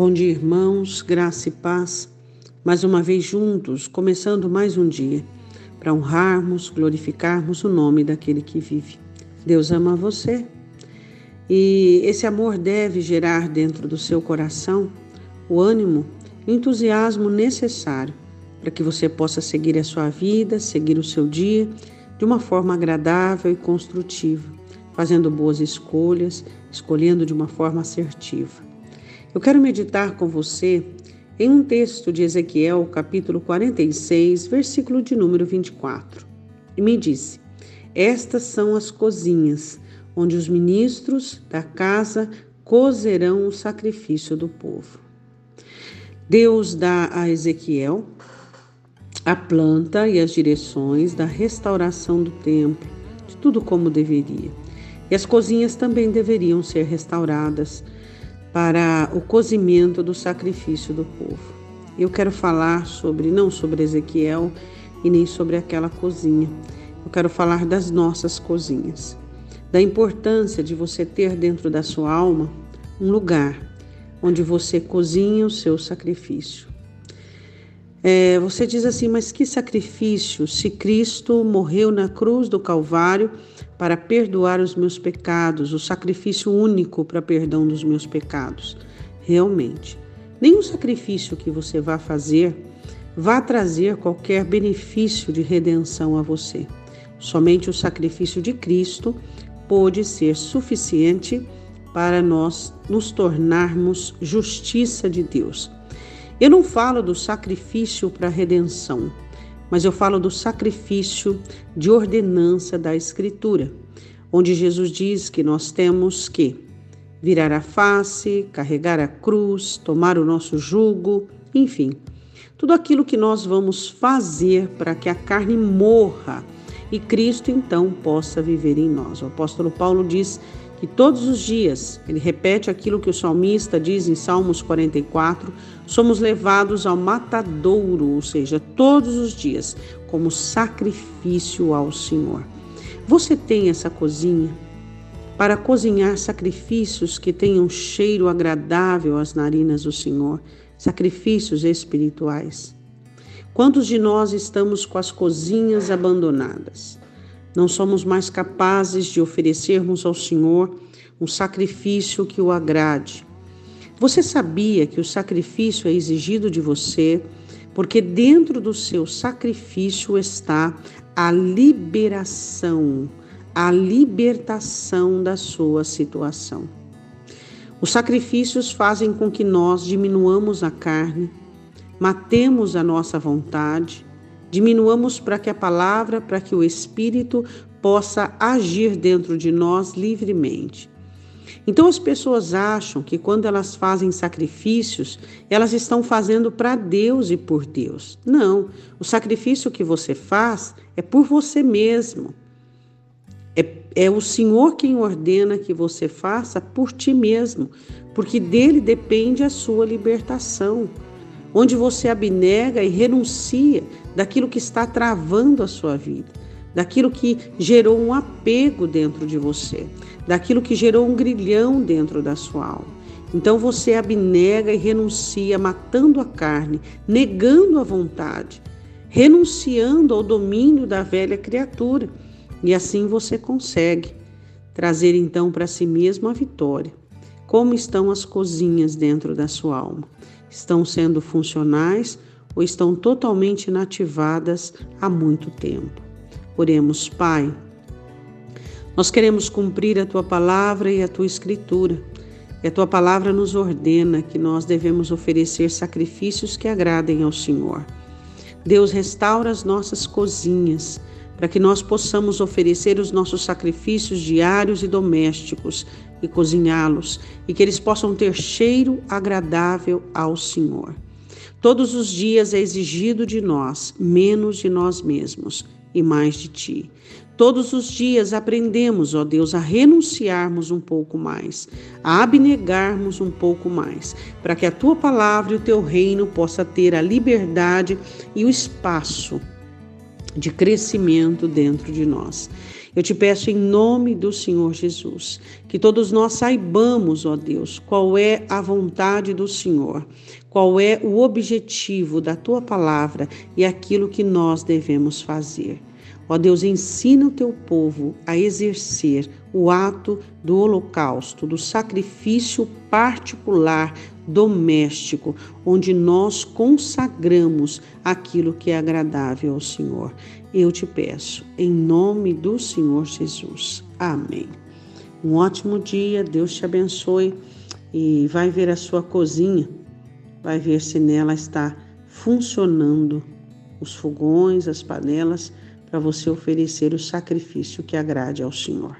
Bom dia, irmãos, graça e paz. Mais uma vez juntos, começando mais um dia, para honrarmos, glorificarmos o nome daquele que vive. Deus ama você e esse amor deve gerar dentro do seu coração o ânimo e entusiasmo necessário para que você possa seguir a sua vida, seguir o seu dia de uma forma agradável e construtiva, fazendo boas escolhas, escolhendo de uma forma assertiva. Eu quero meditar com você em um texto de Ezequiel, capítulo 46, versículo de número 24. E me disse: Estas são as cozinhas onde os ministros da casa cozerão o sacrifício do povo. Deus dá a Ezequiel a planta e as direções da restauração do templo, de tudo como deveria. E as cozinhas também deveriam ser restauradas para o cozimento do sacrifício do povo. Eu quero falar sobre, não sobre Ezequiel e nem sobre aquela cozinha, eu quero falar das nossas cozinhas, da importância de você ter dentro da sua alma um lugar onde você cozinha o seu sacrifício. É, você diz assim, mas que sacrifício se Cristo morreu na cruz do Calvário para perdoar os meus pecados, o sacrifício único para perdão dos meus pecados? Realmente, nenhum sacrifício que você vá fazer vá trazer qualquer benefício de redenção a você. Somente o sacrifício de Cristo pode ser suficiente para nós nos tornarmos justiça de Deus. Eu não falo do sacrifício para a redenção, mas eu falo do sacrifício de ordenança da Escritura, onde Jesus diz que nós temos que virar a face, carregar a cruz, tomar o nosso jugo, enfim, tudo aquilo que nós vamos fazer para que a carne morra e Cristo então possa viver em nós. O apóstolo Paulo diz que todos os dias, ele repete aquilo que o salmista diz em Salmos 44, somos levados ao matadouro, ou seja, todos os dias, como sacrifício ao Senhor. Você tem essa cozinha para cozinhar sacrifícios que tenham cheiro agradável às narinas do Senhor, sacrifícios espirituais. Quantos de nós estamos com as cozinhas abandonadas? Não somos mais capazes de oferecermos ao Senhor um sacrifício que o agrade. Você sabia que o sacrifício é exigido de você porque dentro do seu sacrifício está a liberação, a libertação da sua situação. Os sacrifícios fazem com que nós diminuamos a carne, matemos a nossa vontade, Diminuamos para que a palavra, para que o Espírito possa agir dentro de nós livremente. Então as pessoas acham que quando elas fazem sacrifícios, elas estão fazendo para Deus e por Deus. Não, o sacrifício que você faz é por você mesmo. É, é o Senhor quem ordena que você faça por ti mesmo, porque dele depende a sua libertação onde você abnega e renuncia daquilo que está travando a sua vida, daquilo que gerou um apego dentro de você, daquilo que gerou um grilhão dentro da sua alma. Então você abnega e renuncia, matando a carne, negando a vontade, renunciando ao domínio da velha criatura. E assim você consegue trazer então para si mesmo a vitória. Como estão as cozinhas dentro da sua alma? Estão sendo funcionais ou estão totalmente inativadas há muito tempo. Oremos, Pai. Nós queremos cumprir a tua palavra e a tua escritura. E a tua palavra nos ordena que nós devemos oferecer sacrifícios que agradem ao Senhor. Deus restaura as nossas cozinhas para que nós possamos oferecer os nossos sacrifícios diários e domésticos e cozinhá-los e que eles possam ter cheiro agradável ao Senhor. Todos os dias é exigido de nós menos de nós mesmos e mais de ti. Todos os dias aprendemos, ó Deus, a renunciarmos um pouco mais, a abnegarmos um pouco mais, para que a tua palavra e o teu reino possa ter a liberdade e o espaço de crescimento dentro de nós. Eu te peço em nome do Senhor Jesus, que todos nós saibamos, ó Deus, qual é a vontade do Senhor, qual é o objetivo da tua palavra e aquilo que nós devemos fazer. Ó Deus, ensina o teu povo a exercer o ato do holocausto, do sacrifício particular, doméstico, onde nós consagramos aquilo que é agradável ao Senhor. Eu te peço, em nome do Senhor Jesus. Amém. Um ótimo dia, Deus te abençoe e vai ver a sua cozinha, vai ver se nela está funcionando os fogões, as panelas para você oferecer o sacrifício que agrade ao Senhor.